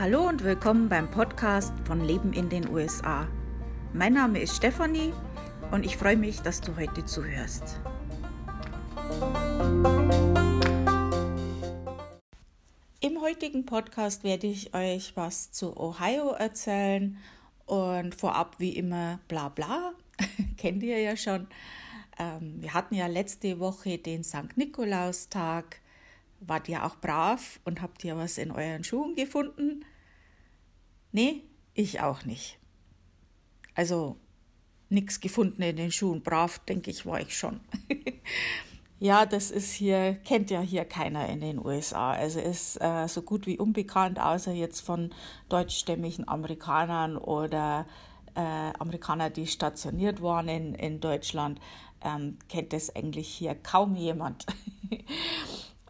Hallo und willkommen beim Podcast von Leben in den USA. Mein Name ist Stefanie und ich freue mich, dass du heute zuhörst. Im heutigen Podcast werde ich euch was zu Ohio erzählen und vorab wie immer bla bla, kennt ihr ja schon. Ähm, wir hatten ja letzte Woche den St. Nikolaustag Wart ihr auch brav und habt ihr was in euren Schuhen gefunden? Nee, ich auch nicht. Also nichts gefunden in den Schuhen. Brav, denke ich, war ich schon. ja, das ist hier, kennt ja hier keiner in den USA. Also ist äh, so gut wie unbekannt, außer jetzt von deutschstämmigen Amerikanern oder äh, Amerikaner, die stationiert waren in, in Deutschland, ähm, kennt das eigentlich hier kaum jemand.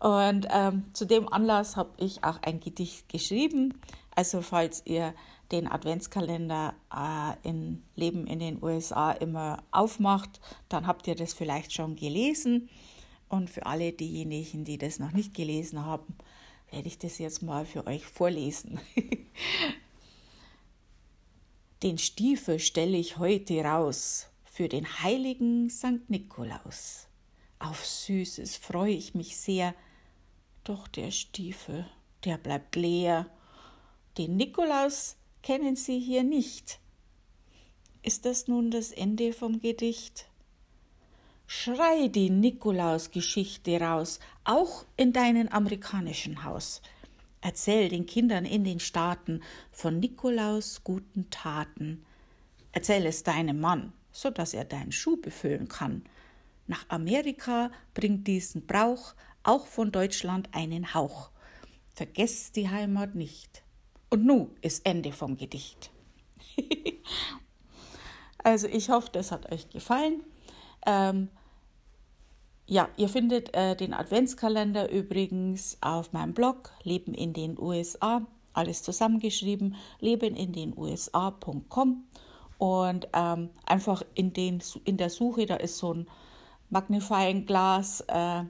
Und ähm, zu dem Anlass habe ich auch ein Gedicht geschrieben. Also falls ihr den Adventskalender äh, in Leben in den USA immer aufmacht, dann habt ihr das vielleicht schon gelesen. Und für alle diejenigen, die das noch nicht gelesen haben, werde ich das jetzt mal für euch vorlesen. den Stiefel stelle ich heute raus für den heiligen St. Nikolaus. Auf Süßes freue ich mich sehr, doch der Stiefel, der bleibt leer. Den Nikolaus kennen Sie hier nicht. Ist das nun das Ende vom Gedicht? Schrei die Nikolaus-Geschichte raus, auch in deinen amerikanischen Haus. Erzähl den Kindern in den Staaten von Nikolaus guten Taten. Erzähl es deinem Mann, so dass er deinen Schuh befüllen kann. Nach Amerika bringt diesen Brauch auch von Deutschland einen Hauch. Vergesst die Heimat nicht. Und nu ist Ende vom Gedicht. also ich hoffe, das hat euch gefallen. Ähm, ja, ihr findet äh, den Adventskalender übrigens auf meinem Blog Leben in den USA, alles zusammengeschrieben, lebenindenusa.com und ähm, einfach in, den, in der Suche, da ist so ein Magnifying Glas, äh,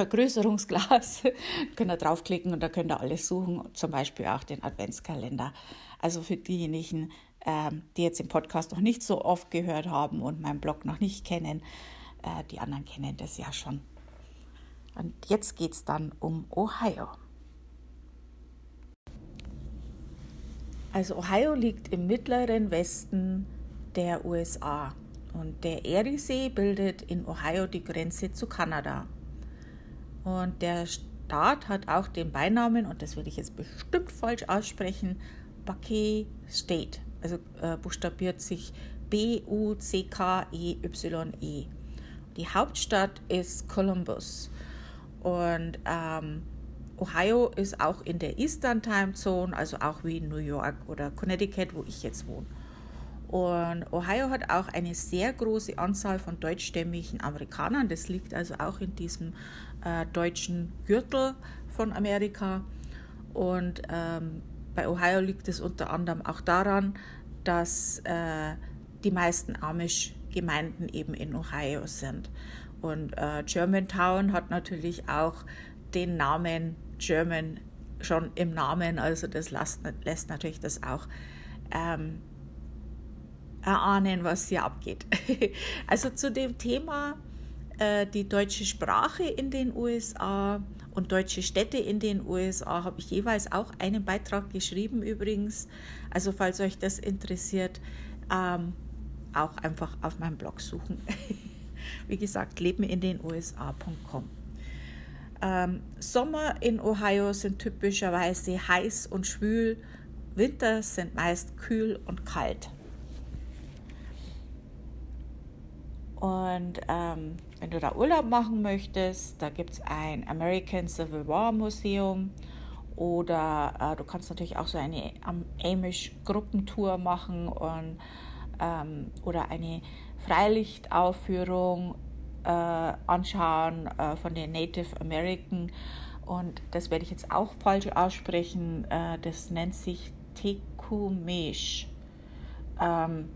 Vergrößerungsglas, könnt ihr draufklicken und da könnt ihr alles suchen, zum Beispiel auch den Adventskalender. Also für diejenigen, ähm, die jetzt den Podcast noch nicht so oft gehört haben und meinen Blog noch nicht kennen, äh, die anderen kennen das ja schon. Und jetzt geht es dann um Ohio. Also Ohio liegt im mittleren Westen der USA und der Eriesee bildet in Ohio die Grenze zu Kanada. Und der Staat hat auch den Beinamen, und das würde ich jetzt bestimmt falsch aussprechen, Buckeye State. Also äh, buchstabiert sich B-U-C-K-E-Y-E. -E. Die Hauptstadt ist Columbus. Und ähm, Ohio ist auch in der Eastern Time Zone, also auch wie New York oder Connecticut, wo ich jetzt wohne. Und Ohio hat auch eine sehr große Anzahl von deutschstämmigen Amerikanern. Das liegt also auch in diesem äh, deutschen Gürtel von Amerika. Und ähm, bei Ohio liegt es unter anderem auch daran, dass äh, die meisten Amish-Gemeinden eben in Ohio sind. Und äh, Germantown hat natürlich auch den Namen German schon im Namen, also das lässt, lässt natürlich das auch ähm, erahnen, was hier abgeht. Also zu dem Thema äh, die deutsche Sprache in den USA und deutsche Städte in den USA habe ich jeweils auch einen Beitrag geschrieben übrigens. Also falls euch das interessiert, ähm, auch einfach auf meinem Blog suchen. Wie gesagt, leben in den USA.com. Ähm, Sommer in Ohio sind typischerweise heiß und schwül, Winter sind meist kühl und kalt. Und ähm, wenn du da Urlaub machen möchtest, da gibt es ein American Civil War Museum oder äh, du kannst natürlich auch so eine Amish-Gruppentour machen und, ähm, oder eine Freilichtaufführung äh, anschauen äh, von den Native American. Und das werde ich jetzt auch falsch aussprechen. Äh, das nennt sich Tekumesh. Ähm,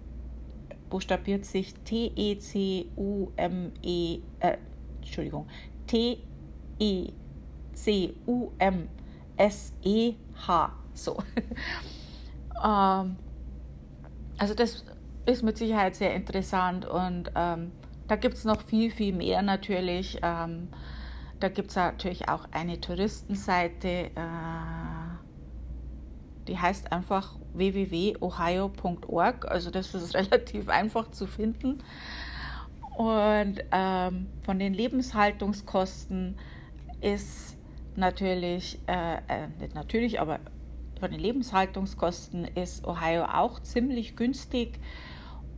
buchstabiert sich T-E-C-U-M-E, äh, Entschuldigung, T-E-C-U-M-S-E-H. So. ähm, also das ist mit Sicherheit sehr interessant und ähm, da gibt es noch viel, viel mehr natürlich. Ähm, da gibt es natürlich auch eine Touristenseite, äh, die heißt einfach www.ohio.org. Also das ist relativ einfach zu finden. Und ähm, von den Lebenshaltungskosten ist natürlich, äh, äh, nicht natürlich, aber von den Lebenshaltungskosten ist Ohio auch ziemlich günstig.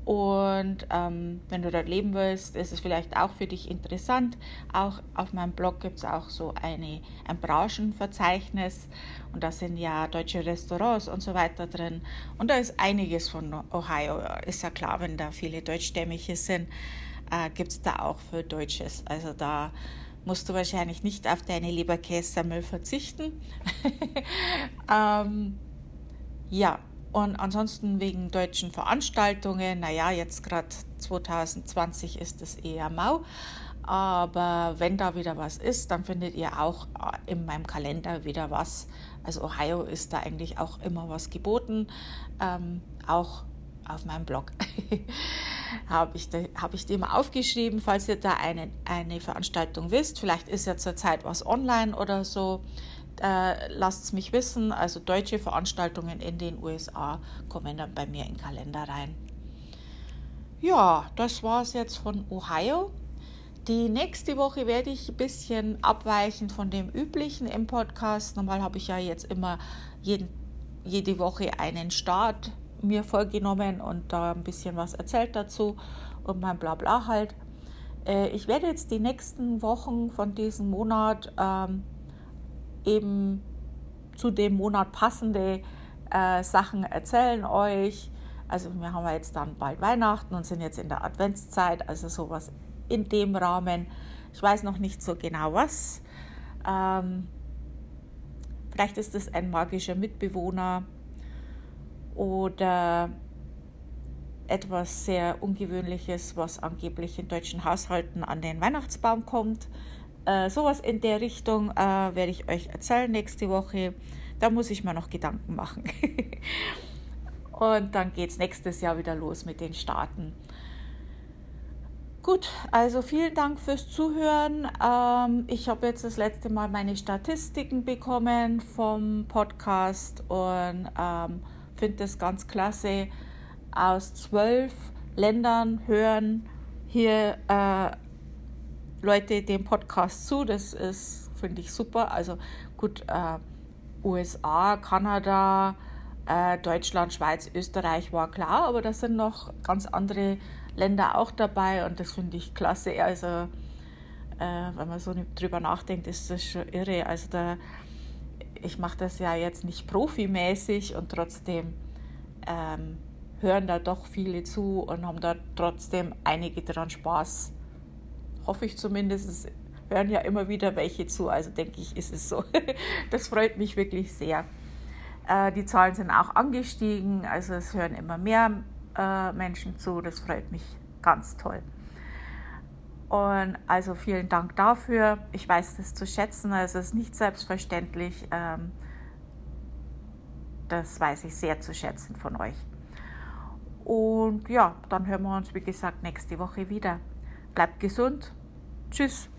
Und ähm, wenn du dort leben willst, ist es vielleicht auch für dich interessant. Auch auf meinem Blog gibt es auch so eine, ein Branchenverzeichnis und da sind ja deutsche Restaurants und so weiter drin. Und da ist einiges von Ohio. Ist ja klar, wenn da viele Deutschstämmige sind, äh, gibt es da auch für Deutsches. Also da musst du wahrscheinlich nicht auf deine Leberkässemmel verzichten. ähm, ja, und ansonsten wegen deutschen Veranstaltungen, naja, jetzt gerade 2020 ist es eher mau. Aber wenn da wieder was ist, dann findet ihr auch äh, in meinem Kalender wieder was. Also Ohio ist da eigentlich auch immer was geboten, ähm, auch auf meinem Blog. habe ich, hab ich mal aufgeschrieben, falls ihr da eine, eine Veranstaltung wisst. Vielleicht ist ja zurzeit was online oder so. Äh, lasst es mich wissen. Also deutsche Veranstaltungen in den USA kommen dann bei mir in den Kalender rein. Ja, das war es jetzt von Ohio. Die nächste Woche werde ich ein bisschen abweichen von dem üblichen im Podcast. Normal habe ich ja jetzt immer jeden, jede Woche einen Start mir vorgenommen und da ein bisschen was erzählt dazu und mein Blabla halt. Äh, ich werde jetzt die nächsten Wochen von diesem Monat ähm, eben zu dem Monat passende äh, Sachen erzählen euch. Also wir haben jetzt dann bald Weihnachten und sind jetzt in der Adventszeit, also sowas in dem Rahmen. Ich weiß noch nicht so genau was. Ähm, vielleicht ist es ein magischer Mitbewohner oder etwas sehr Ungewöhnliches, was angeblich in deutschen Haushalten an den Weihnachtsbaum kommt. Äh, sowas in der Richtung äh, werde ich euch erzählen nächste Woche. Da muss ich mir noch Gedanken machen. Und dann geht es nächstes Jahr wieder los mit den Staaten. Gut, also vielen Dank fürs Zuhören. Ähm, ich habe jetzt das letzte Mal meine Statistiken bekommen vom Podcast und ähm, finde das ganz klasse. Aus zwölf Ländern hören hier äh, Leute den Podcast zu. Das ist, finde ich, super. Also gut, äh, USA, Kanada, äh, Deutschland, Schweiz, Österreich war klar, aber da sind noch ganz andere Länder auch dabei und das finde ich klasse. Also äh, wenn man so drüber nachdenkt, ist das schon irre. Also da ich mache das ja jetzt nicht profimäßig und trotzdem ähm, hören da doch viele zu und haben da trotzdem einige daran Spaß. Hoffe ich zumindest. Es hören ja immer wieder welche zu, also denke ich, ist es so. das freut mich wirklich sehr. Äh, die Zahlen sind auch angestiegen, also es hören immer mehr äh, Menschen zu. Das freut mich ganz toll. Und also vielen Dank dafür. Ich weiß das zu schätzen. Also es ist nicht selbstverständlich. Ähm, das weiß ich sehr zu schätzen von euch. Und ja, dann hören wir uns, wie gesagt, nächste Woche wieder. Bleibt gesund. Tschüss.